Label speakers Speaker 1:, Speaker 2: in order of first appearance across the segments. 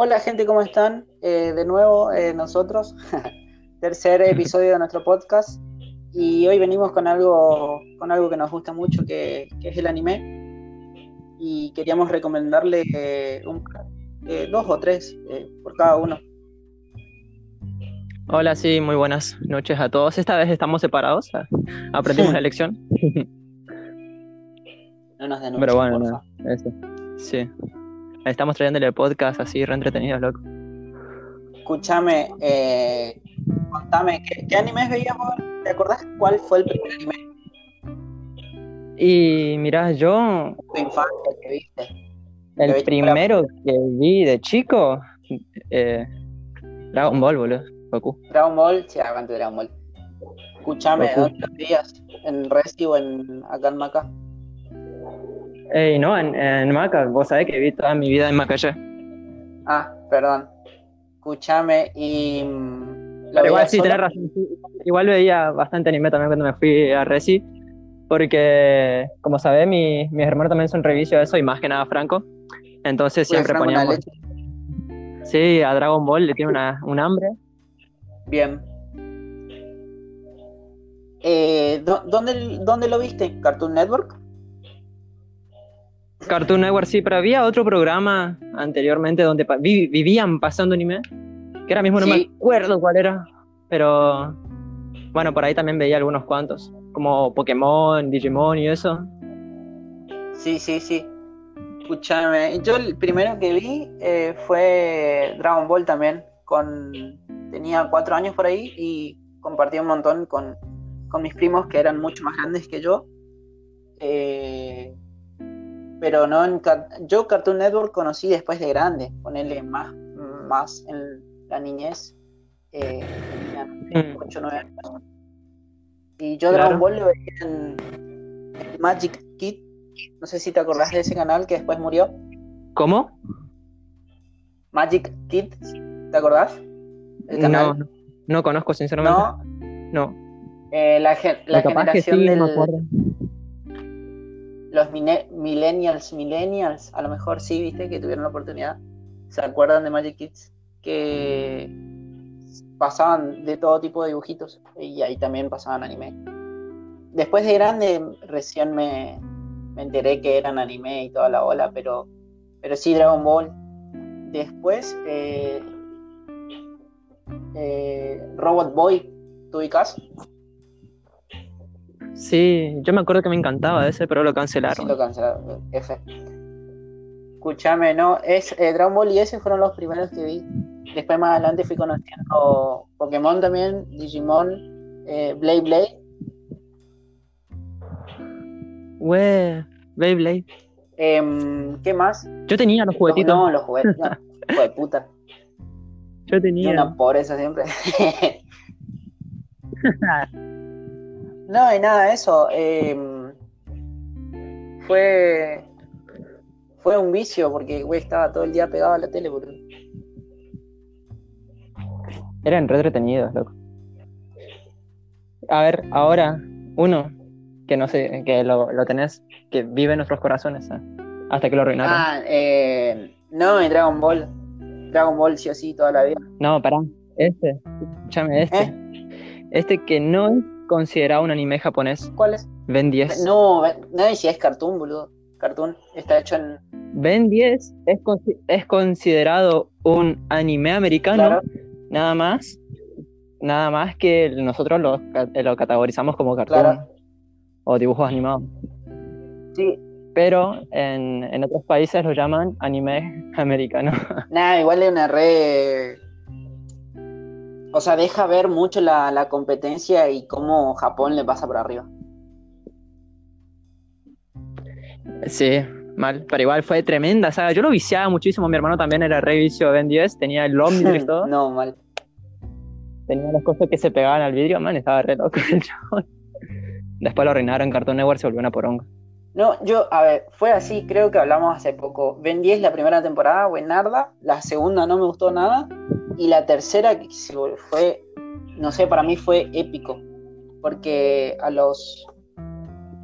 Speaker 1: Hola gente, ¿cómo están? Eh, de nuevo eh, nosotros, tercer episodio de nuestro podcast y hoy venimos con algo, con algo que nos gusta mucho que, que es el anime y queríamos recomendarle eh, un, dos o tres por cada uno.
Speaker 2: Hola, sí, muy buenas noches a todos. Esta vez estamos separados, aprendimos la lección.
Speaker 1: no nos
Speaker 2: Pero bueno, no, eso. Sí. Estamos trayéndole el podcast así, re entretenidos, loco.
Speaker 1: Escúchame, eh, contame, ¿qué, animes veías ¿Te acordás cuál fue el primer anime?
Speaker 2: Y mirá, yo.
Speaker 1: Tu infancia que viste.
Speaker 2: El primero que vi de chico. Eh, Dragon Ball, boludo. Goku.
Speaker 1: Dragon Ball, sí, aguante Dragon Ball. Escúchame, ¿dónde lo veías? ¿En Resi o en acá en Maca?
Speaker 2: Ey, no, en, en, Maca, vos sabés que vi toda mi vida en Maca ya.
Speaker 1: Ah, perdón. Escúchame y. Mm,
Speaker 2: igual sí, tenés razón. Igual veía bastante anime también cuando me fui a Resi. Porque, como sabés, mi, mis hermanos también son reviso de eso y más que nada Franco. Entonces siempre poníamos. Sí, a Dragon Ball le tiene una, un hambre.
Speaker 1: Bien. Eh, ¿dónde, ¿Dónde lo viste? ¿Cartoon Network?
Speaker 2: Cartoon Network, sí, pero había otro programa anteriormente donde vivían pasando anime, que ahora mismo no me acuerdo cuál era, pero bueno, por ahí también veía algunos cuantos, como Pokémon, Digimon y eso.
Speaker 1: Sí, sí, sí. Escúchame, yo el primero que vi eh, fue Dragon Ball también, con tenía cuatro años por ahí y compartí un montón con, con mis primos que eran mucho más grandes que yo. Eh, pero no en yo Cartoon Network conocí después de grande, ponerle más, más en la niñez, eh, tenía 8 9 años. Y yo Dragon Ball lo veía en, Magic Kid, no sé si te acordás de ese canal que después murió.
Speaker 2: ¿Cómo?
Speaker 1: Magic Kid, ¿te acordás?
Speaker 2: No, no, conozco sinceramente.
Speaker 1: No. Eh, la, la generación del, los millennials, millennials, a lo mejor sí, viste, que tuvieron la oportunidad, se acuerdan de Magic Kids, que pasaban de todo tipo de dibujitos y ahí también pasaban anime. Después de grande recién me, enteré que eran anime y toda la ola, pero, pero sí Dragon Ball. Después eh, eh, Robot Boy, ¿tú?
Speaker 2: Sí, yo me acuerdo que me encantaba ese, pero lo cancelaron.
Speaker 1: Sí, lo cancelaron, F. Escúchame, no, es eh, Dragon Ball y ese fueron los primeros que vi. Después más adelante fui conociendo Pokémon también, Digimon, eh, Blade Blade.
Speaker 2: Wey, Blade Blade.
Speaker 1: Em, ¿Qué más?
Speaker 2: Yo tenía los juguetitos.
Speaker 1: No, los juguetes, no, de puta.
Speaker 2: Yo tenía.
Speaker 1: Una pobreza siempre. No, y nada, eso. Em, fue. Fue un vicio porque, güey, estaba todo el día pegado a la tele, boludo.
Speaker 2: Eran re entretenidos, loco. A ver, ahora, uno que no sé, que lo, tenés, que vive en nuestros corazones, ¿eh? hasta que lo arruinaron.
Speaker 1: Ah, eh, no, en Dragon Ball. Dragon Ball sí o sí toda la vida.
Speaker 2: No, pará. Este, escúchame, este. ¿Eh? Este que no es considerado un anime japonés?
Speaker 1: ¿Cuál es?
Speaker 2: Ben 10.
Speaker 1: No, no si es cartoon, boludo. Cartoon está hecho en.
Speaker 2: Ben 10 es, es considerado un anime americano, nada más. Nada más que nosotros lo, lo categorizamos como cartoon o dibujos animados.
Speaker 1: Sí.
Speaker 2: Pero en, en otros países lo llaman anime americano.
Speaker 1: Nada, igual es una re o sea, deja ver mucho la, competencia y cómo Japón le pasa por arriba.
Speaker 2: Sí, mal, pero igual fue tremenda, sea, Yo lo viciaba muchísimo, mi hermano también era re vicio de Ben 10, tenía el Omnitrix y todo.
Speaker 1: no, mal.
Speaker 2: Tenía las cosas que se pegaban al vidrio, man, estaba re loco el chabón. Después lo arruinaron en Cartoon Network, se volvió una poronga.
Speaker 1: No, yo, a ver, fue así, creo que hablamos hace poco. Ben 10 la primera temporada, buenarda, la segunda no me gustó nada, y la tercera que fue, no sé, para mí fue épico, porque a los,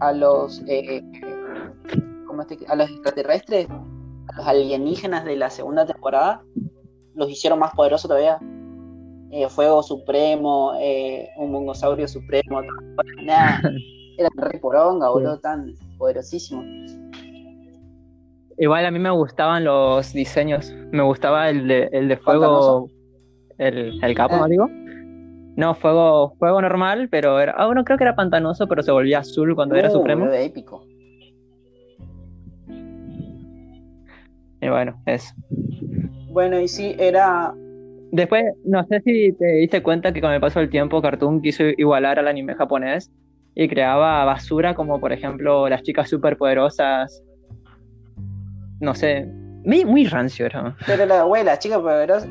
Speaker 1: a los, eh, a los extraterrestres, a los alienígenas de la segunda temporada, los hicieron más poderosos todavía. Eh, Fuego Supremo, eh, un mongosaurio supremo, nada, era re poronga, boludo, tan poderosísimo.
Speaker 2: Igual a mí me gustaban los diseños, me gustaba el de, el de fuego, el, el, capo, ¿no digo? No, fuego, fuego normal, pero era, ah, bueno, creo que era pantanoso, pero se volvía azul cuando era uh, supremo.
Speaker 1: épico.
Speaker 2: Y bueno, eso.
Speaker 1: Bueno, y sí, era.
Speaker 2: Después, no sé si te diste cuenta que con el paso del tiempo Cartoon quiso igualar al anime japonés y creaba basura como por ejemplo las chicas superpoderosas. No sé, muy, muy rancio era.
Speaker 1: Pero la, güey, las chicas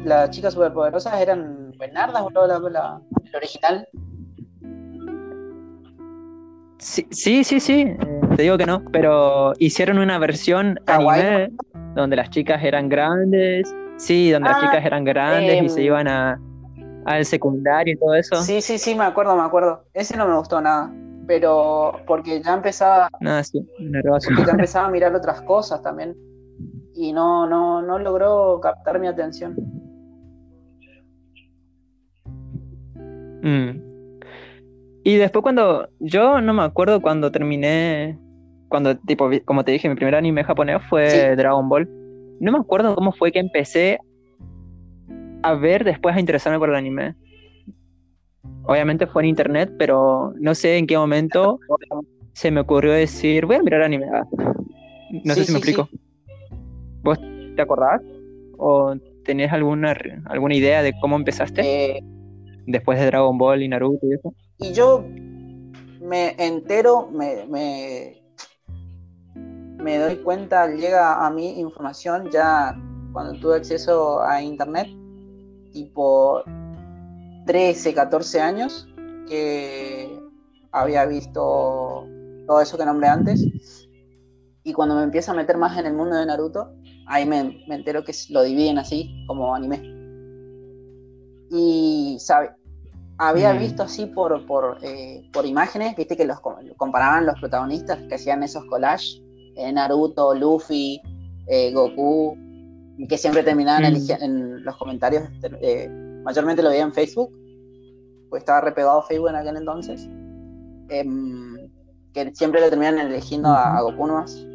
Speaker 1: las chicas superpoderosas eran buenardas, boludo, la, la, original.
Speaker 2: Sí, sí, sí, sí, te digo que no, pero hicieron una versión anime donde las chicas eran grandes, sí, donde las ah, chicas eran grandes y se em. iban a, al secundario y todo eso.
Speaker 1: Sí, sí, sí, me acuerdo, me acuerdo. Ese no me gustó nada, pero porque ya empezaba,
Speaker 2: nada, sí,
Speaker 1: porque ya empezaba a mirar otras cosas también y no, no, no logró captar mi atención.
Speaker 2: Mm. Y después cuando, yo no me acuerdo cuando terminé cuando, tipo, como te dije, mi primer anime japonés fue Dragon Ball. No me acuerdo cómo fue que empecé a ver después a interesarme por el anime. Obviamente fue en internet, pero no sé en qué momento se me ocurrió decir, voy a mirar anime. Ah, no sé si me explico. ¿Vos te acordás? ¿O tenés alguna, alguna idea de cómo empezaste?
Speaker 1: Eh,
Speaker 2: después de Dragon Ball y Naruto y eso.
Speaker 1: Y yo me entero, me, me doy cuenta, llega a mí información ya cuando tuve acceso a internet, tipo 13, 14 años, que había visto todo eso que nombré antes. Y cuando me empiezo a meter más en el mundo de Naruto, ahí me, entero que lo dividen así, como anime. Y, ¿sabe? Había mm. visto así por, por, eh, por imágenes, viste que los comparaban los protagonistas que hacían esos collages eh, Naruto, Luffy, eh, Goku, que siempre terminaban mm. en los comentarios, eh, mayormente lo veía en Facebook, pues estaba repegado Facebook en aquel entonces, em, que siempre le terminan eligiendo a, Goku nomás.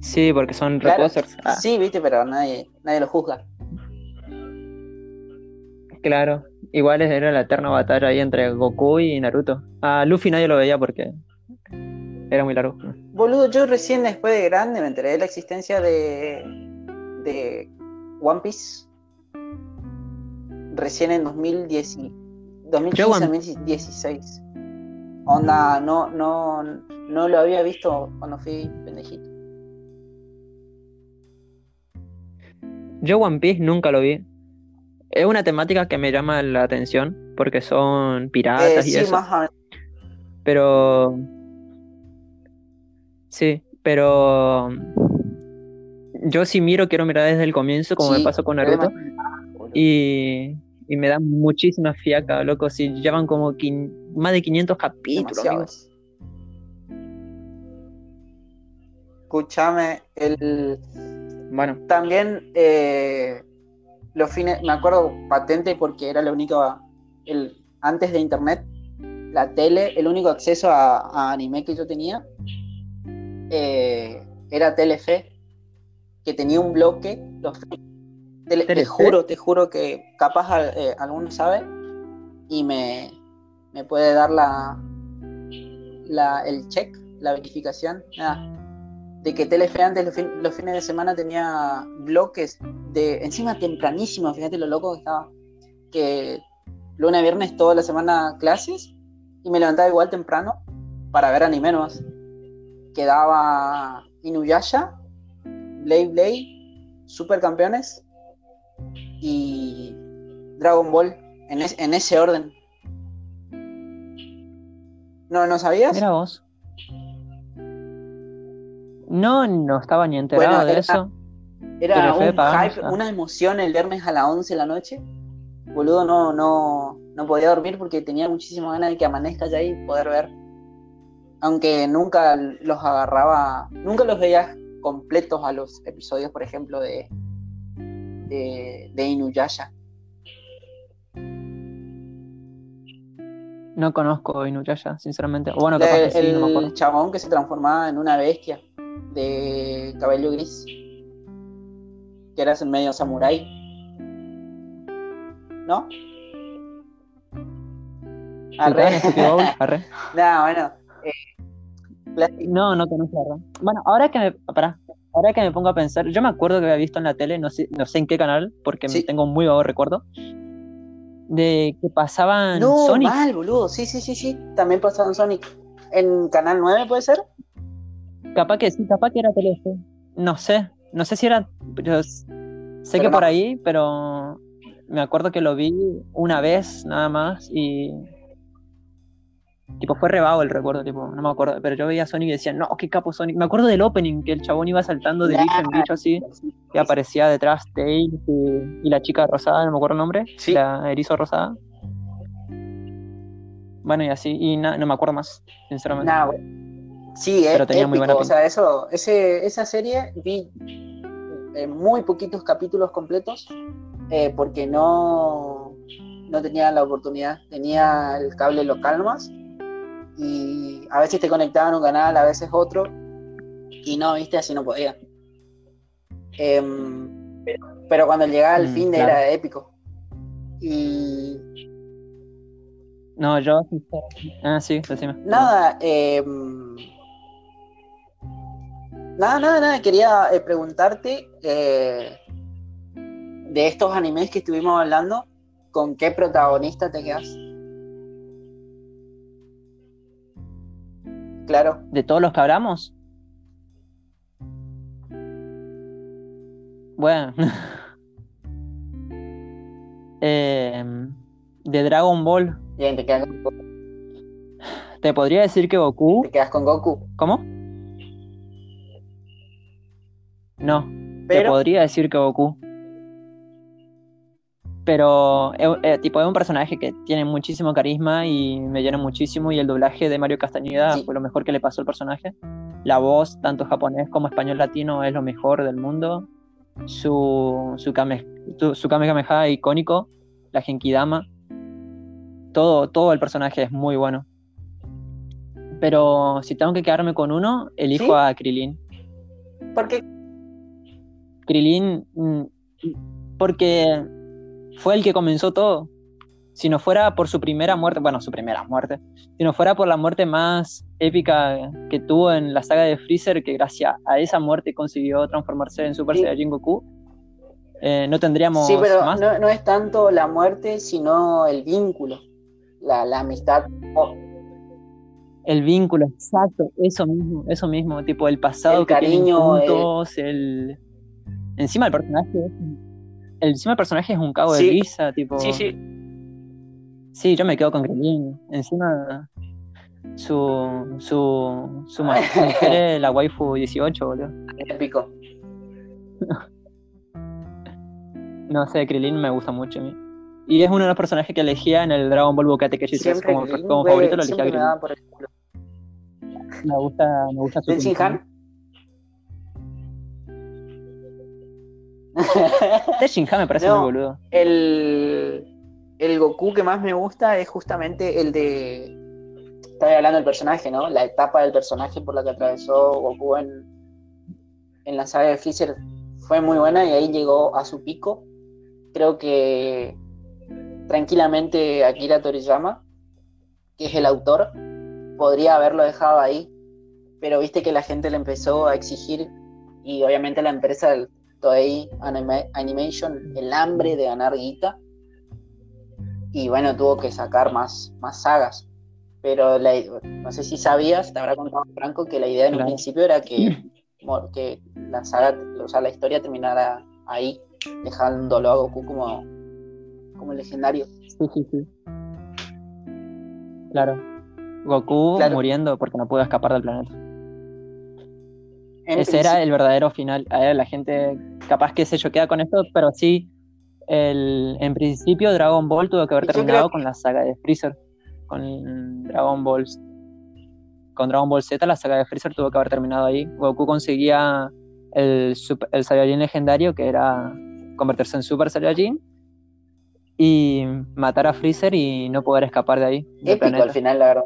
Speaker 2: Sí, porque son claro,
Speaker 1: ah. Sí, viste, pero nadie, nadie lo juzga.
Speaker 2: Claro, igual era la eterna batalla ahí entre Goku y Naruto. A Luffy nadie lo veía porque era muy largo.
Speaker 1: Boludo, yo recién después de grande me enteré de la existencia de, de One Piece. Recién en 2010, 2015-2016. Onda, no, no, no lo había visto cuando fui pendejito.
Speaker 2: Yo One Piece nunca lo vi. Es una temática que me llama la atención porque son piratas y eh, eso. Pero Sí, pero yo si miro, quiero mirar desde el comienzo, como me pasó con Naruto. Y, y, me da muchísima fiaca, loco. Si llevan como más de 500 capítulos.
Speaker 1: Escúchame, el. Bueno. También eh, los fines, me acuerdo patente porque era la única. El, antes de internet, la tele, el único acceso a anime que yo tenía eh, era Telefe, que tenía un bloque. te juro, te juro que capaz eh, alguno sabe y me, me puede dar la, la, el check, la verificación. De que Telefe antes los, fines de semana tenía bloques de encima tempranísimo, fíjate lo loco que estaba, que lunes a viernes toda la semana clases y me levantaba igual temprano para ver anime quedaba Inuyasha, Blade Blade, Supercampeones y Dragon Ball en, ese orden. ¿No, ¿No sabías?
Speaker 2: Mira vos. No, no estaba ni enterado de eso.
Speaker 1: Era un hype, una emoción el viernes a las 11 de la noche. Boludo, no, no, no podía dormir porque tenía muchísimas ganas de que amanezca ya y poder ver aunque nunca los agarraba, nunca los veía completos a los episodios, por ejemplo, de, de, Inuyasha.
Speaker 2: No conozco Inuyasha, sinceramente. Bueno,
Speaker 1: el chabón que se transformaba en una bestia de cabello gris. Que eras en medio samurái. ¿No?
Speaker 2: Arre.
Speaker 1: no, bueno.
Speaker 2: Eh, no, no conozco Arre. Bueno, ahora que me. Pará, ahora que me pongo a pensar, yo me acuerdo que había visto en la tele, no sé, no sé en qué canal, porque tengo un muy vago recuerdo, de que pasaban
Speaker 1: no,
Speaker 2: Sonic.
Speaker 1: mal, boludo. Sí, sí, sí, sí. También pasaban Sonic. ¿En Canal 9 puede ser?
Speaker 2: Capaz que sí, capaz que era Telefe. No sé. No sé si era. Yo sé que por ahí, pero me acuerdo que lo vi una vez nada más y Tipo, fue rebado el recuerdo, tipo, no me acuerdo. Pero yo veía a Sonic y decía, no, qué capo Sonic. Me acuerdo del opening, que el chabón iba saltando de bicho en bicho así, y aparecía detrás Tails y, la chica rosada, no me acuerdo el nombre, la erizo rosada. Bueno, y así, y no me acuerdo más, sinceramente.
Speaker 1: Sí, pero tenía muy buena O sea, eso, ese, esa serie vi eh, muy poquitos capítulos completos eh, porque no, no tenía la oportunidad. Tenía el cable local más y a veces te conectaban un canal, a veces otro, y no, viste, así no podía. Em, pero cuando llegaba el mm, fin de era épico. Y.
Speaker 2: No, yo. Ah, sí, decime.
Speaker 1: Nada, em, nada, nada, nada. Quería eh, preguntarte eh, de estos animes que estuvimos hablando, ¿con qué protagonista te quedas? Claro.
Speaker 2: ¿De todos los que hablamos? Bueno. Em, de Dragon Ball.
Speaker 1: Bien, te quedas con Goku.
Speaker 2: Te podría decir que Goku.
Speaker 1: Te quedas con Goku.
Speaker 2: ¿Cómo? No. Te podría decir que Goku pero eh, tipo, es un personaje que tiene muchísimo carisma y me llena muchísimo y el doblaje de Mario Castañeda fue lo mejor que le pasó al personaje. La voz, tanto japonés como español latino, es lo mejor del mundo. Su, su, kame, su, Kamehameha icónico, la Genkidama, todo, todo el personaje es muy bueno. Pero si tengo que quedarme con uno, elijo a Krilin.
Speaker 1: ¿Por qué?
Speaker 2: Krilin, mm, porque fue el que comenzó todo. Si no fuera por su primera muerte, bueno, su primera muerte, si no fuera por la muerte más épica que tuvo en la saga de Freezer, que gracias a esa muerte consiguió transformarse en Super Saiyajin Goku, eh, no tendríamos.
Speaker 1: Sí, pero No, es tanto la muerte, sino el vínculo, la, amistad.
Speaker 2: El vínculo, exacto, eso mismo, eso mismo, tipo el pasado
Speaker 1: el cariño,
Speaker 2: juntos, el... Encima el personaje el, encima el personaje es un cabo de risa, tipo.
Speaker 1: Sí, sí.
Speaker 2: Sí, yo me quedo con Krillin. Encima su su su mujer es la waifu 18, boludo.
Speaker 1: Épico.
Speaker 2: no sé, Krillin me gusta mucho a mí. Y es uno de los personajes que elegía en el Dragon Ball Bukkake Tenkaichi 3 como, como favorito lo elegía Krillin. Me, me gusta, me gusta su De Shinja me parece muy boludo.
Speaker 1: El, el Goku que más me gusta es justamente el de. Estaba hablando del personaje, ¿no? La etapa del personaje por la que atravesó Goku en, en la saga de Freezer fue muy buena y ahí llegó a su pico. Creo que tranquilamente Akira Toriyama, que es el autor, podría haberlo dejado ahí, pero viste que la gente le empezó a exigir y obviamente la empresa Toei Animation el hambre de ganar guita. Y bueno, tuvo que sacar más, más sagas. Pero no sé si sabías, te habrá contado Franco, que la idea en un principio era que, que la saga, o sea, la historia terminara ahí, dejándolo a Goku como, como legendario.
Speaker 2: Sí, sí, sí. Claro. Goku muriendo porque no pudo escapar del planeta. Ese era el verdadero final. la gente capaz que se choquea con esto, pero sí, el, en principio Dragon Ball tuvo que haber terminado con la saga de Freezer. Con Dragon Ball con Dragon Ball Z, la saga de Freezer tuvo que haber terminado ahí. Goku conseguía el, el Saiyajin legendario, que era convertirse en Super Saiyajin y matar a Freezer y no poder escapar de ahí.
Speaker 1: Épico al final, la verdad.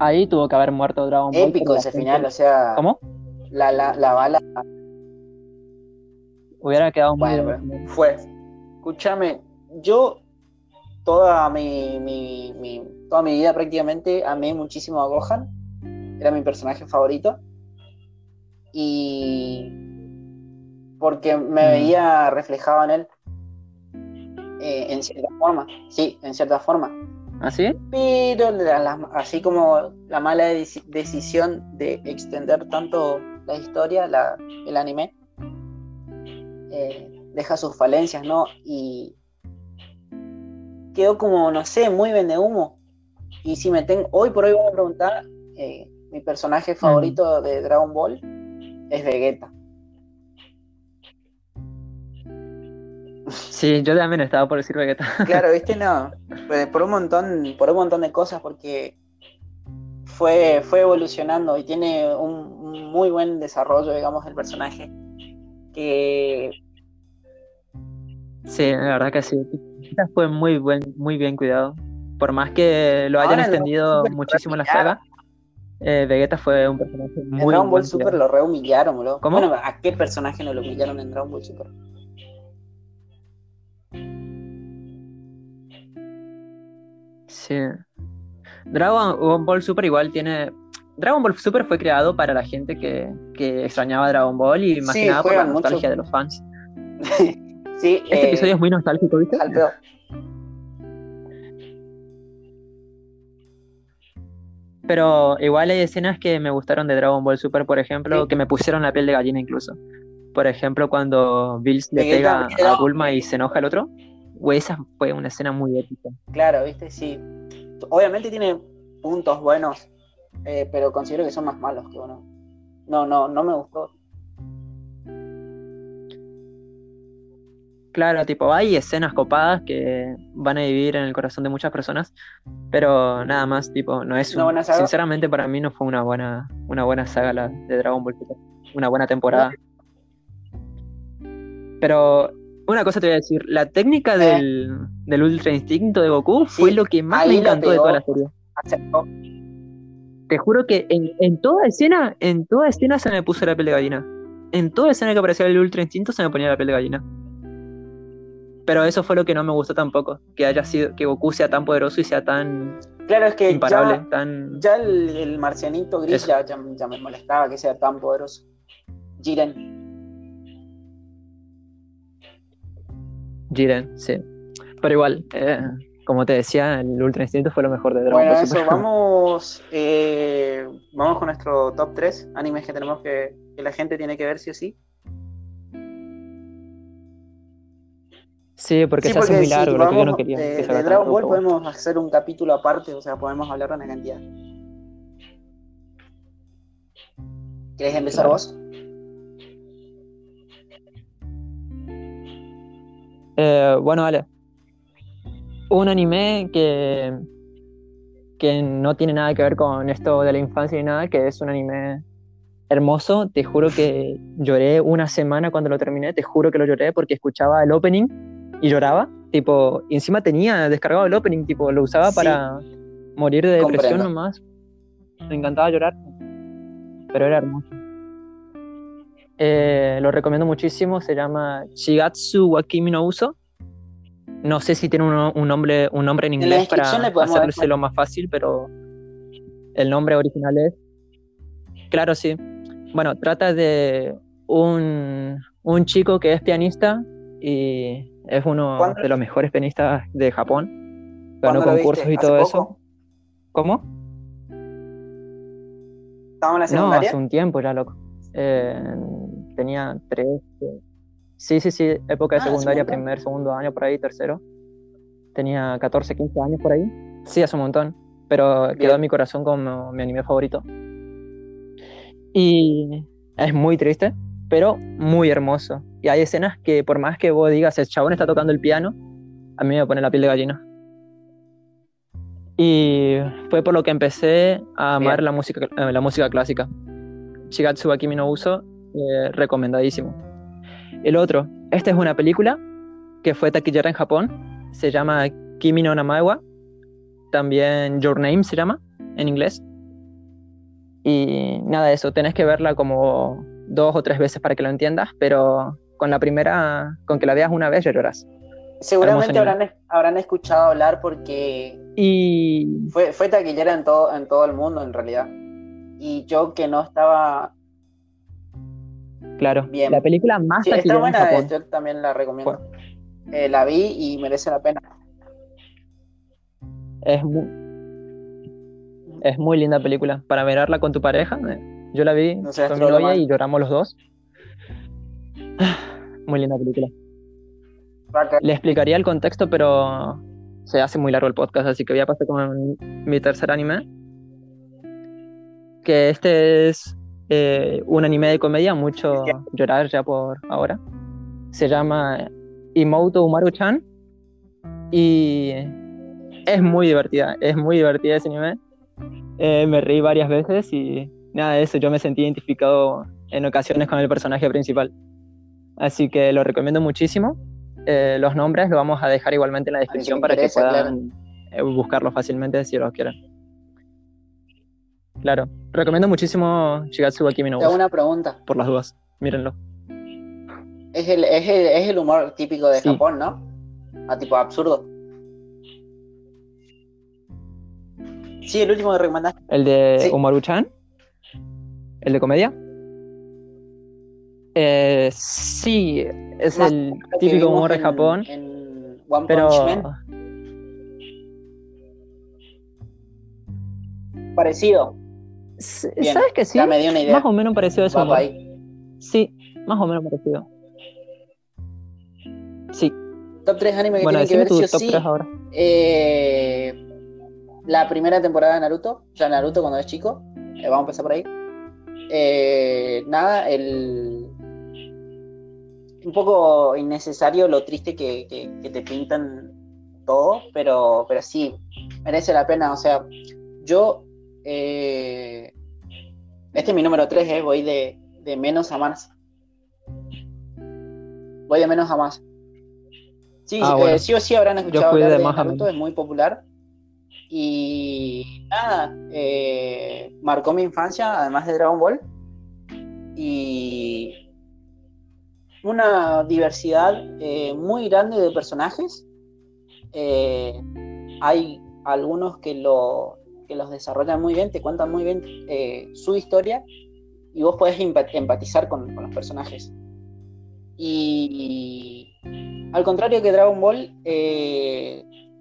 Speaker 2: Ahí tuvo que haber muerto Dragon Ball.
Speaker 1: Épico ese final, o sea.
Speaker 2: ¿Cómo?
Speaker 1: La, la, la bala.
Speaker 2: Hubiera quedado
Speaker 1: muy. Bueno, fue. Escúchame, yo toda mi, mi, mi, toda mi vida prácticamente amé muchísimo a Gohan. Era mi personaje favorito. Y porque me mm. veía reflejado en él. Eh, en cierta forma, sí, en cierta forma.
Speaker 2: ¿Así? ¿Ah,
Speaker 1: Pero así como la mala decisión de extender tanto la historia, la, el anime, eh, deja sus falencias, ¿no? Y quedó como, no sé, muy vende humo. Y si me tengo, hoy por hoy voy a preguntar, eh, mi personaje favorito de Dragon Ball es Vegeta.
Speaker 2: Sí, yo también estaba por decir Vegeta.
Speaker 1: Claro, viste, no. Pues, por un montón, por un montón de cosas, porque fue, fue evolucionando y tiene un, muy buen desarrollo, digamos, el personaje. Que.
Speaker 2: Sí, la verdad que sí. Fue muy buen, muy bien cuidado. Por más que lo hayan extendido muchísimo la saga, eh, Vegeta fue un personaje muy. En
Speaker 1: Dragon Ball Super lo rehumillaron. ¿Cómo? Bueno, ¿a qué personaje no lo humillaron en Dragon Ball Super?
Speaker 2: Sí. Dragon Ball Super igual tiene. Dragon Ball Super fue creado para la gente que, extrañaba Dragon Ball y más que nada por la nostalgia de los fans.
Speaker 1: sí,
Speaker 2: este eh, episodio es muy nostálgico, ¿viste? Pero igual hay escenas que me gustaron de Dragon Ball Super, por ejemplo, que me pusieron la piel de gallina incluso. Por ejemplo, cuando Bills le pega a Bulma y se enoja el otro. Esa fue una escena muy épica.
Speaker 1: Claro, viste, sí. Obviamente tiene puntos buenos, eh, pero considero que son más malos que uno. No, no, no me gustó.
Speaker 2: Claro, tipo, hay escenas copadas que van a vivir en el corazón de muchas personas, pero nada más, tipo, no es una Sinceramente, para mí no fue una buena, una buena saga la de Dragon Ball, una buena temporada. Pero una cosa te voy a decir, la técnica del, del Ultra Instinto de Goku fue lo que más me encantó de toda la serie. Te juro que en, toda escena, en toda escena se me puso la piel de gallina. En toda escena que aparecía el Ultra Instinto se me ponía la piel de gallina. Pero eso fue lo que no me gustó tampoco, que haya sido, que Goku sea tan poderoso y sea tan
Speaker 1: claro, es que
Speaker 2: imparable,
Speaker 1: ya,
Speaker 2: tan...
Speaker 1: ya el, marcianito gris ya, ya, me molestaba que sea tan poderoso. Jiren.
Speaker 2: Jiren, sí. Pero igual, eh, como te decía, el Ultra Instinto fue lo mejor de Dragon
Speaker 1: Ball. Bueno, eso, vamos, eh, vamos con nuestro top 3 animes que tenemos que, que la gente tiene que ver sí o sí.
Speaker 2: Sí, porque se hace muy largo, lo que yo no quería.
Speaker 1: De, de Dragon Ball podemos hacer un capítulo aparte, o sea, podemos hablar de una cantidad. ¿Quieres empezar vos?
Speaker 2: Eh, bueno, vale. Un anime que, que no tiene nada que ver con esto de la infancia ni nada, que es un anime hermoso. Te juro que lloré una semana cuando lo terminé, te juro que lo lloré porque escuchaba el opening y lloraba. Tipo, y encima tenía descargado el opening, tipo, lo usaba para morir de depresión nomás. Me encantaba llorar, pero era hermoso. Eh, lo recomiendo muchísimo, se llama Shigatsu Wakimi no Uso. No sé si tiene un, nombre, un nombre en inglés para hacérselo más fácil, pero el nombre original es. Claro, sí. Bueno, trata de un, un chico que es pianista y es uno de los mejores pianistas de Japón. Ganó concursos y todo eso. ¿Cómo?
Speaker 1: ¿Estamos en la
Speaker 2: No, hace un tiempo ya, loco. Eh, tenía tres. Sí, sí, sí, época de ah, secundaria, primer, segundo año, por ahí, tercero. Tenía 14, 15 años por ahí. Sí, hace un montón. Pero quedó en mi corazón como mi anime favorito. Y es muy triste, pero muy hermoso. Y hay escenas que, por más que vos digas, el chabón está tocando el piano, a mí me pone la piel de gallina. Y fue por lo que empecé a amar la música, eh, la música clásica. Shigatsu Kimi no Uso eh, recomendadísimo. El otro, esta es una película que fue taquillera en Japón, se llama Kimi no Namaewa, también Your Name se llama en inglés. Y nada de eso, tenés que verla como dos o tres veces para que lo entiendas, pero con la primera, con que la veas una vez ya.
Speaker 1: Seguramente habrán, habrán, escuchado hablar porque
Speaker 2: y...
Speaker 1: fue, fue taquillera en todo, en todo el mundo en realidad. Y yo que no estaba...
Speaker 2: Claro, bien. la película más
Speaker 1: sí, está buena, yo también la recomiendo. Eh, la vi y merece la pena.
Speaker 2: Es muy, es muy linda película. Para mirarla con tu pareja, eh, yo la vi con mi novia y lloramos los dos. Muy linda película. Le explicaría el contexto, pero se hace muy largo el podcast, así que voy a pasar con mi tercer anime. Que este es eh, un anime de comedia, mucho llorar ya por ahora. Se llama Imoto Umaru-chan. Y es muy divertida, es muy divertida ese anime. Eh, me reí varias veces y nada de eso, yo me sentí identificado en ocasiones con el personaje principal. Así que lo recomiendo muchísimo. Eh, los nombres lo vamos a dejar igualmente en la descripción para que puedan eh, buscarlo fácilmente si lo quieren. Claro, recomiendo muchísimo Shigatsu Kimi no
Speaker 1: Tengo una pregunta.
Speaker 2: Por las dudas, mírenlo.
Speaker 1: Es el, es el, es el humor típico de Japón, ¿no? A ah, tipo absurdo. Sí, el último que recomendaste.
Speaker 2: ¿El de Umaru-chan? ¿El de comedia? Eh, sí, es el típico humor de Japón. En One pero...
Speaker 1: Parecido.
Speaker 2: ¿Sabes que sí?
Speaker 1: me dio una idea.
Speaker 2: Más o menos parecido a eso. Sí, más o menos parecido. Sí.
Speaker 1: Top 3 anime que bueno, tienen que ver tu top sí. 3 ahora. Eh, la primera temporada de Naruto, ya Naruto cuando es chico. Eh, vamos a empezar por ahí. Eh, nada, el un poco innecesario lo triste que, te pintan todo, pero, pero sí, merece la pena. O sea, yo, eh, este es mi número 3, eh, voy de, menos a más. Voy de menos a más. Sí, ah, eh, sí o sí habrán escuchado hablar de, Naruto, es muy popular. Y nada, marcó mi infancia, además de Dragon Ball. Y una diversidad eh, muy grande de personajes. Hay algunos que, lo, que los desarrollan muy bien, te cuentan muy bien eh, su historia y vos podés empatizar con, los personajes. Y, al contrario que Dragon Ball,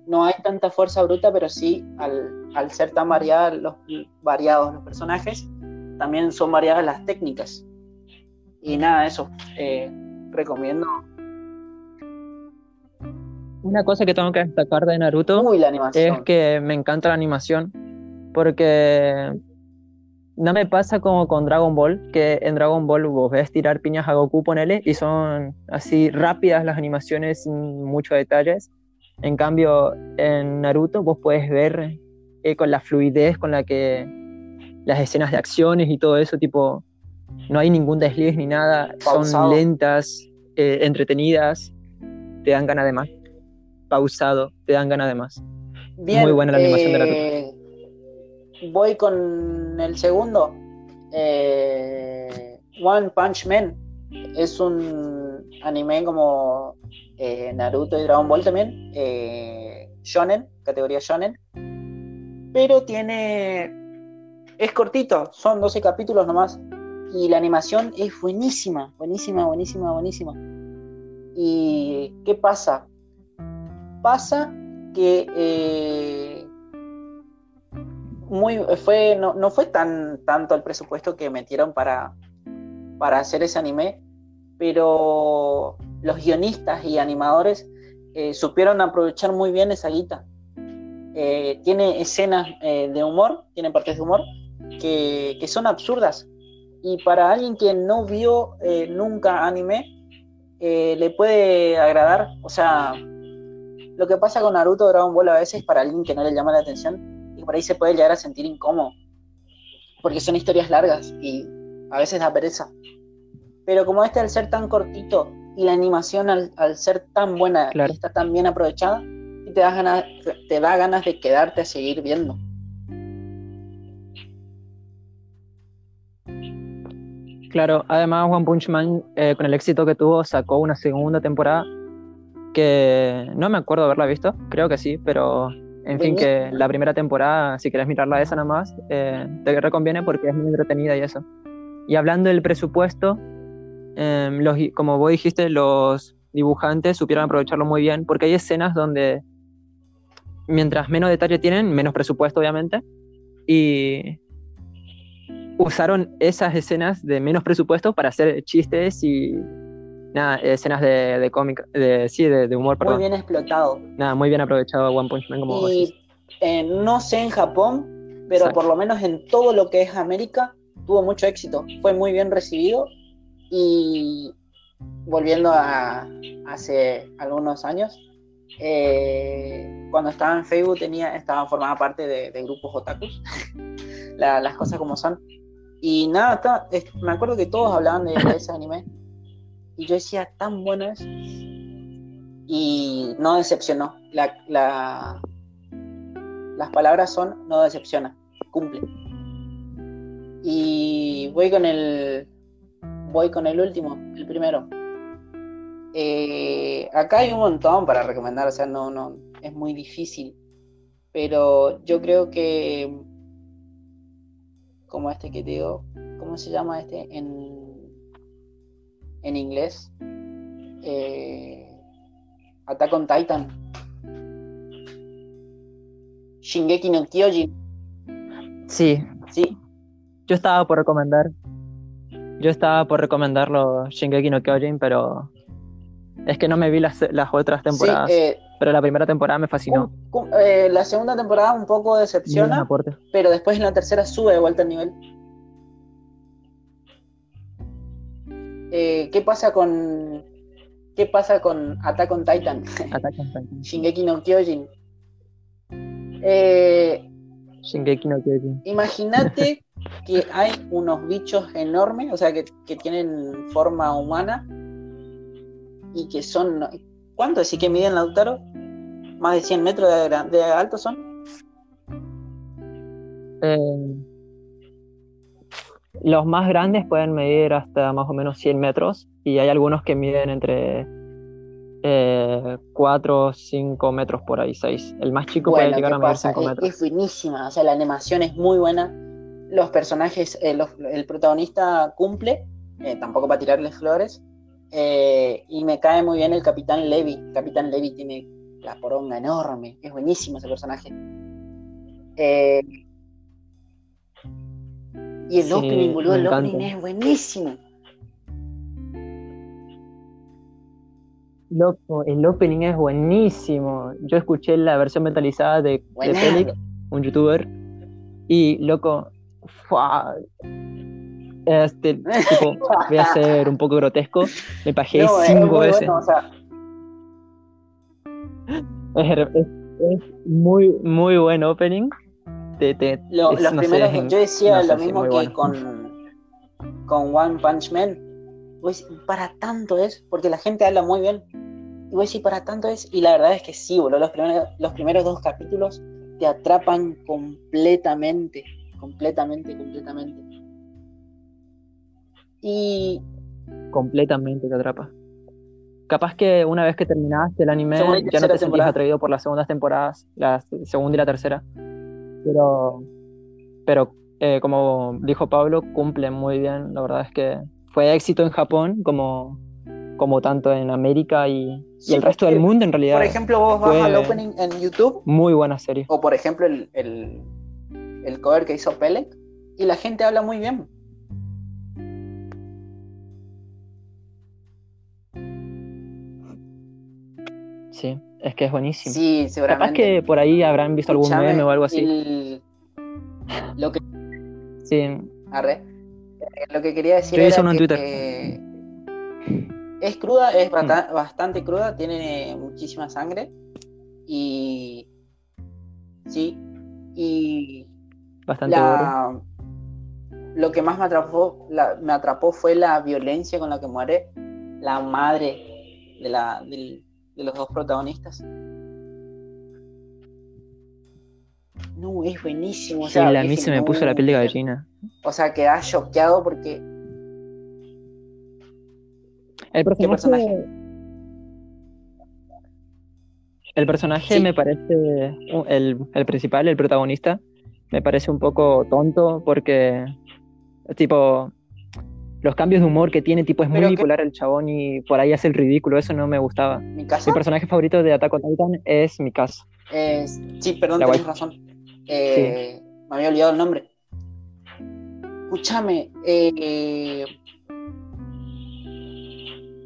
Speaker 1: no hay tanta fuerza bruta, pero sí al, ser tan los, variados los personajes, también son variadas las técnicas. Y nada, eso recomiendo.
Speaker 2: Una cosa que tengo que destacar de Naruto es que me encanta la animación, porque no me pasa como con Dragon Ball, que en Dragon Ball vos ves tirar piñas a Goku, ponele, y son así rápidas las animaciones sin muchos detalles. En cambio, en Naruto vos puedes ver eh, con la fluidez con la que las escenas de acciones y todo eso, tipo, no hay ningún desliz ni nada, son lentas, eh, entretenidas, te dan ganas de más. Pausado, te dan ganas de más. Muy buena la animación de la
Speaker 1: eh, Voy con el segundo. Eh, One Punch Man. Es un anime como Naruto y Dragon Ball también. shonen, categoría shonen. Pero tiene... Es cortito, son 12 capítulos nomás y la animación es buenísima, buenísima, buenísima, buenísima. ¿Y qué pasa? Pasa que eh, muy, fue, no, fue tan tanto el presupuesto que metieron para, para hacer ese anime, pero los guionistas y animadores eh, supieron aprovechar muy bien esa guita. Eh, tiene escenas de humor, tiene partes de humor que, que son absurdas, y para alguien que no vio eh, nunca anime, eh, le puede agradar. O sea, lo que pasa con Naruto Dragon Ball a veces para alguien que no le llama la atención y por ahí se puede llegar a sentir incómodo. Porque son historias largas y a veces da pereza. Pero como este al ser tan cortito y la animación al, ser tan buena y está tan bien aprovechada, te da, ganas, te da ganas de quedarte a seguir viendo.
Speaker 2: Claro, además One Punch Man, eh, con el éxito que tuvo, sacó una segunda temporada que no me acuerdo haberla visto, creo que sí, pero en fin, que la primera temporada, si quieres mirarla esa nada más, eh, te reconviene porque es muy entretenida y eso. Y hablando del presupuesto, em, los, como vos dijiste, los dibujantes supieron aprovecharlo muy bien porque hay escenas donde mientras menos detalle tienen, menos presupuesto obviamente, y usaron esas escenas de menos presupuesto para hacer chistes y nada, escenas de, de cómic, de, sí, de, humor,
Speaker 1: Muy bien explotado.
Speaker 2: Nada, muy bien aprovechado One Punch Man como
Speaker 1: Y eh, no sé en Japón, pero por lo menos en todo lo que es América tuvo mucho éxito. Fue muy bien recibido y volviendo a hace algunos años, eh, cuando estaba en Facebook tenía, estaba formada parte de, grupos otakus, las cosas como son. Y nada, me acuerdo que todos hablaban de, ese anime. Y yo decía, tan bueno es. Y no decepcionó. La, las palabras son, no decepciona, cumple. Y voy con el. Voy con el último, el primero. Eh, acá hay un montón para recomendar, o sea, no, no, es muy difícil. Pero yo creo que como este que te digo, ¿cómo se llama este en, en inglés? Eh, Attack on Titan. Shingeki no Kyojin.
Speaker 2: Sí.
Speaker 1: Sí.
Speaker 2: Yo estaba por recomendar. Yo estaba por recomendarlo Shingeki no Kyojin, pero es que no me vi las, otras temporadas. Eh, pero la primera temporada me fascinó.
Speaker 1: Eh, la segunda temporada un poco decepciona, pero después en la tercera sube de vuelta el nivel. Eh, ¿Qué pasa con qué pasa con Attack on Titan?
Speaker 2: Attack on Titan.
Speaker 1: Shingeki no Kyojin.
Speaker 2: Shingeki no Kyojin.
Speaker 1: Imagínate que hay unos bichos enormes, o sea, que, que tienen forma humana y que son. ¿Cuánto decís que miden Lautaro? ¿Más de 100 metros de, alto son?
Speaker 2: Eh, los más grandes pueden medir hasta más o menos 100 metros y hay algunos que miden entre eh, 4 5 metros por ahí, 6. El más chico puede llegar a medir 5 metros.
Speaker 1: Es buenísima, o sea, la animación es muy buena. Los personajes, eh, el protagonista cumple, eh, tampoco para tirarles flores, eh, y me cae muy bien el Capitán Levy. Capitán Levy tiene la poronga enorme. Es buenísimo ese personaje. Eh, y el opening, boludo, el opening es buenísimo.
Speaker 2: Loco, el opening es buenísimo. Yo escuché la versión metalizada de, de un youtuber, y loco, este, tipo, voy a ser un poco grotesco, me pajeé cinco veces. es, muy, muy buen opening.
Speaker 1: Los primeros, yo decía lo mismo que con, con One Punch Man. para tanto es, porque la gente habla muy bien. Y decir, para tanto es, y la verdad es que sí, boludo, los primeros, los primeros dos capítulos te atrapan completamente, completamente, completamente. Y.
Speaker 2: Completamente te atrapa. Capaz que una vez que terminaste el anime ya no te sentías atraído por las segundas temporadas, la segunda y la tercera. Pero. Pero eh, como dijo Pablo, cumple muy bien. La verdad es que fue éxito en Japón como, como tanto en América y, el resto del mundo en realidad.
Speaker 1: Por ejemplo, vos vas al opening en YouTube.
Speaker 2: Muy buena serie.
Speaker 1: O por ejemplo el, el, el cover que hizo Pelec y la gente habla muy bien.
Speaker 2: Sí, es que es buenísimo.
Speaker 1: Sí, seguramente.
Speaker 2: Capaz que por ahí habrán visto algún meme o algo así.
Speaker 1: Lo que...
Speaker 2: Sí.
Speaker 1: Arre. Eh, lo que quería decir Yo
Speaker 2: era Twitter.
Speaker 1: es cruda, es mm. bastante cruda, tiene muchísima sangre y sí, y
Speaker 2: bastante
Speaker 1: la, lo que más me atrapó, me atrapó fue la violencia con la que muere la madre de, la, de los dos protagonistas. No, es buenísimo.
Speaker 2: sí, a mí se me puso la piel de gallina.
Speaker 1: O sea, quedás choqueado porque.
Speaker 2: El personaje. El personaje me parece. El, el principal, el protagonista, me parece un poco tonto porque. Tipo. Los cambios de humor que tiene, tipo, es muy bipolar el chabón y por ahí hace el ridículo, eso no me gustaba.
Speaker 1: ¿Mi,
Speaker 2: Mi personaje favorito de Attack on Titan es mi casa.
Speaker 1: sí, perdón, tienes razón. Eh, me había olvidado el nombre. Escúchame. Eh...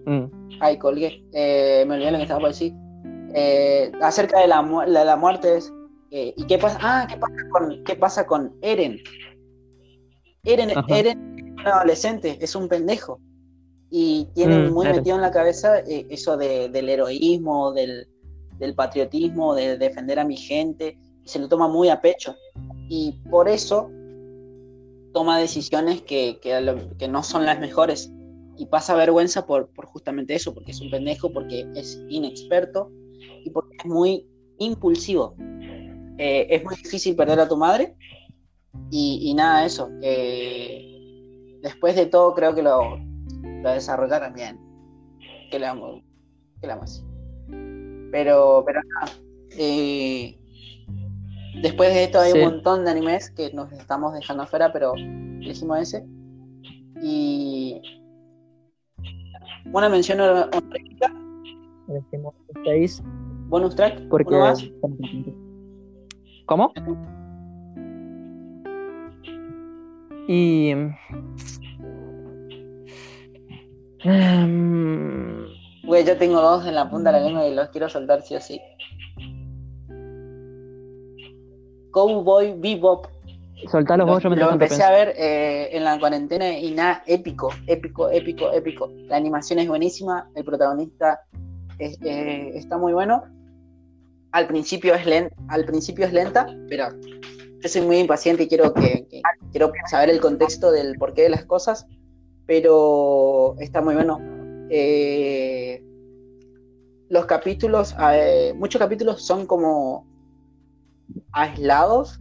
Speaker 1: Mm. Ay, colgué. Eh, me olvidé lo que estaba por decir. Eh, acerca de la, la, muerte ¿Y qué pasa? Ah, ¿qué pasa con, qué pasa con Eren? Eren, Eren es un adolescente, es un pendejo. Y tiene mm, muy metido en la cabeza eso del heroísmo, del, del patriotismo, de defender a mi gente se lo toma muy a pecho. Y por eso toma decisiones que, que, no son las mejores. Y pasa vergüenza por, por, justamente eso, porque es un pendejo, porque es inexperto y porque es muy impulsivo. Eh, es muy difícil perder a tu madre y, nada de eso. Eh, después de todo creo que lo, lo desarrollaron bien. Que le amo. Que le amo así. Pero, pero nada. Eh, Después de esto hay un montón de animes que nos estamos dejando afuera, pero elegimos ese. Y una mención honorífica. Bonus track.
Speaker 2: Porque... ¿Cómo? Y...
Speaker 1: Um... Güey, yo tengo dos en la punta de la lengua y los quiero soltar sí o sí. Cowboy Bebop.
Speaker 2: Soltalo vos, yo me
Speaker 1: Lo empecé a ver eh, en la cuarentena y nada, épico, épico, épico, épico. La animación es buenísima, el protagonista eh, está muy bueno. Al principio es al principio es lenta, pero yo soy muy impaciente y quiero que, quiero saber el contexto del porqué de las cosas, pero está muy bueno. Eh, los capítulos, muchos capítulos son como aislados,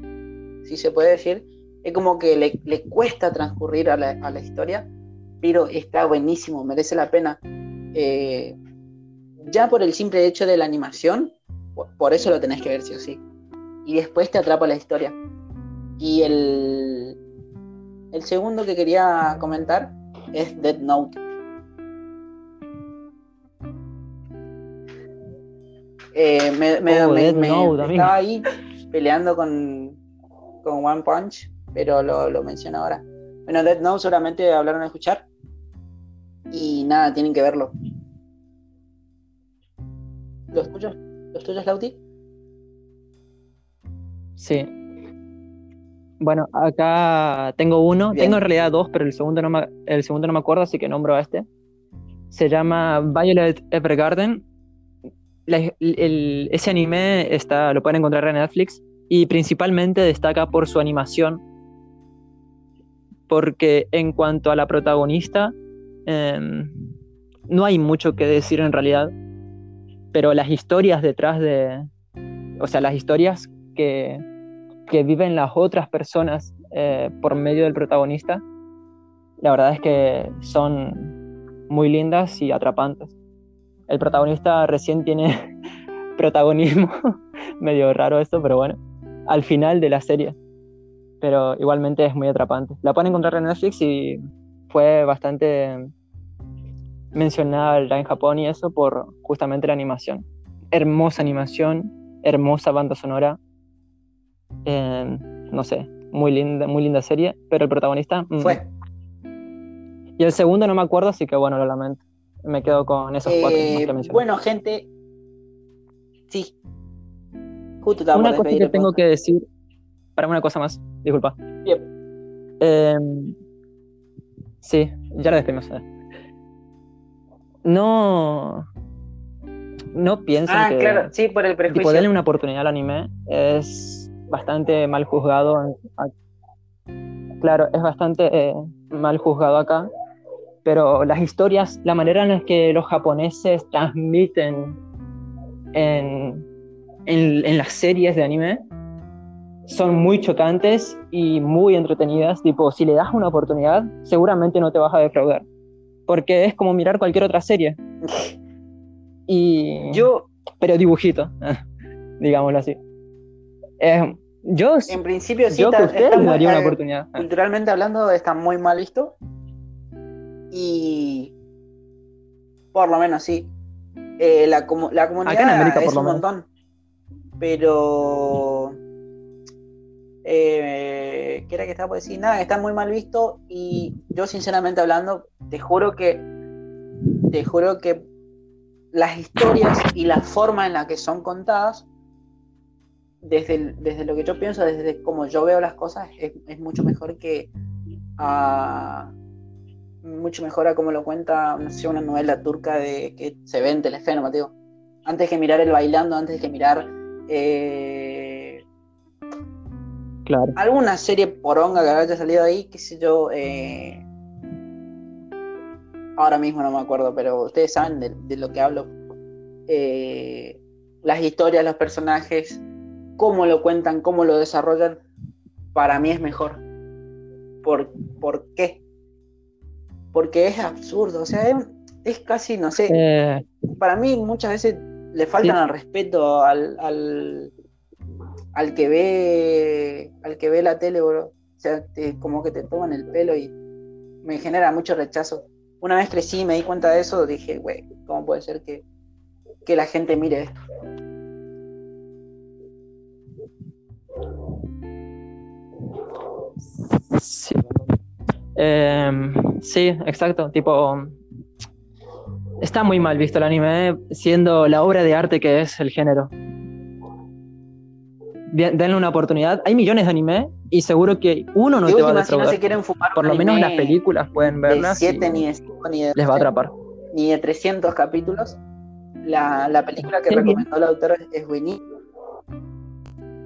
Speaker 1: si se puede decir, es como que le, cuesta transcurrir a la, historia, pero está buenísimo, merece la pena. Eh, ya por el simple hecho de la animación, por, eso lo tenés que ver sí o sí. Y después te atrapa la historia. Y el, el segundo que quería comentar es Dead Note. Eh, me, me, oh, estaba ahí peleando con, con One Punch, pero lo, lo menciono ahora. Bueno, Dead Note solamente hablaron a escuchar. Y nada, tienen que verlo. ¿Los tuyos? ¿Los tuyos, Lauti?
Speaker 2: Sí. Bueno, acá tengo uno, tengo en realidad dos, pero el segundo no me, el segundo no me acuerdo, así que nombro a este. Se llama Violet Evergarden ese anime está, lo pueden encontrar en Netflix y principalmente destaca por su animación. Porque en cuanto a la protagonista, em, no hay mucho que decir en realidad, pero las historias detrás de, o sea, las historias que, viven las otras personas eh, por medio del protagonista, la verdad es que son muy lindas y atrapantes el protagonista recién tiene protagonismo, medio raro esto, pero bueno, al final de la serie. Pero igualmente es muy atrapante. La pueden encontrar en Netflix y fue bastante mencionada en Japón y eso por justamente la animación. Hermosa animación, hermosa banda sonora. Eh, no sé, muy linda, muy linda serie, pero el protagonista...
Speaker 1: Mm. Fue.
Speaker 2: Y el segundo no me acuerdo, así que bueno, lo lamento me quedo con esos cuatro
Speaker 1: que eh, Bueno, gente, sí.
Speaker 2: Justo una cosa que tengo que decir, para una cosa más, disculpa. Em, sí, ya la despedimos. No. No piensen
Speaker 1: ah,
Speaker 2: que.
Speaker 1: claro, sí, por el prejuicio.
Speaker 2: darle una oportunidad al anime es bastante mal juzgado. claro, es bastante eh, mal juzgado acá, pero las historias, la manera en la que los japoneses transmiten en, en, las series de anime son muy chocantes y muy entretenidas. Tipo, si le das una oportunidad, seguramente no te vas a defraudar. Porque es como mirar cualquier otra serie. Y. Yo. Pero dibujito, digámoslo así. Eh, yo.
Speaker 1: En principio, sí,
Speaker 2: yo que usted le daría una oportunidad.
Speaker 1: Culturalmente hablando, está muy mal visto. Y. Por lo menos sí. Eh, la, la, comunidad es un montón. Pero. Eh, ¿Qué era que estaba por decir? Nada, está muy mal visto. Y yo, sinceramente hablando, te juro que. Te juro que las historias y la forma en la que son contadas, desde, desde lo que yo pienso, desde cómo yo veo las cosas, es, es mucho mejor que. a mucho mejor a como lo cuenta, no sé, una novela turca de que se ve en Telefe, no Mateo. Antes que mirar el bailando, antes que mirar eh,
Speaker 2: claro.
Speaker 1: alguna serie poronga que haya salido ahí, qué sé yo. Eh, ahora mismo no me acuerdo, pero ustedes saben de, lo que hablo. Eh, las historias, los personajes, cómo lo cuentan, cómo lo desarrollan, para mí es mejor. ¿Por, ¿por qué? porque es absurdo, o sea, es, casi, no sé, eh. para mí muchas veces le faltan al respeto al, al, que ve al que ve la tele, bro. O sea, como que te toman el pelo y me genera mucho rechazo. Una vez crecí y me di cuenta de eso, dije, güey, ¿cómo puede ser que, que la gente mire esto?
Speaker 2: Sí. Em, sí, exacto. Tipo, está muy mal visto el anime, siendo la obra de arte que es el género. denle una oportunidad. Hay millones de anime y seguro que uno no te va a defraudar. Por lo menos las películas pueden verlas.
Speaker 1: De 7 ni de 5 ni de
Speaker 2: Les va a atrapar.
Speaker 1: Ni de 300 capítulos. La, la película que recomendó el autor es Winnie.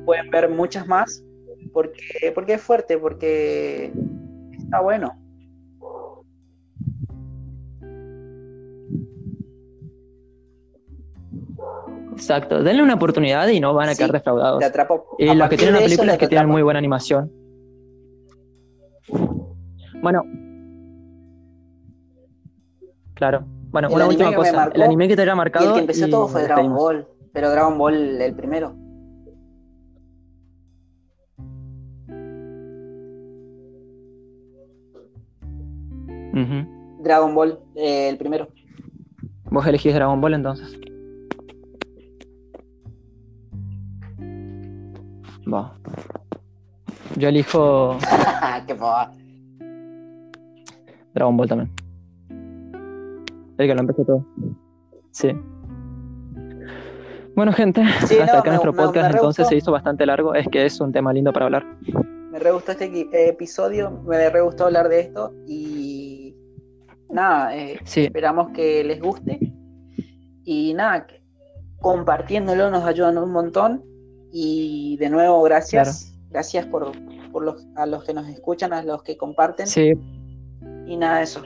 Speaker 1: Pueden ver muchas más porque, porque es fuerte, porque está bueno.
Speaker 2: Exacto, denle una oportunidad y no van a quedar defraudados.
Speaker 1: Y
Speaker 2: los que tienen la película es que tienen muy buena animación. Bueno. Claro. Bueno, una última cosa. el anime que te haya marcado.
Speaker 1: el que empezó todo fue Dragon Ball. Pero Dragon Ball el primero. Dragon Ball, eh, el primero.
Speaker 2: ¿Vos elegís Dragon Ball entonces? Va. Yo elijo.
Speaker 1: ¡Qué
Speaker 2: Dragon Ball también. El que lo empezó todo. Sí. Bueno, gente, hasta acá nuestro podcast entonces se hizo bastante largo. Es que es un tema lindo para hablar.
Speaker 1: Me re gustó este episodio, me re gustó hablar de esto y nada, eh, esperamos que les guste. Y nada, compartiéndolo nos ayudan un montón. Y de nuevo, gracias. Gracias por, por los, a los que nos escuchan, a los que comparten.
Speaker 2: Sí.
Speaker 1: Y nada, eso.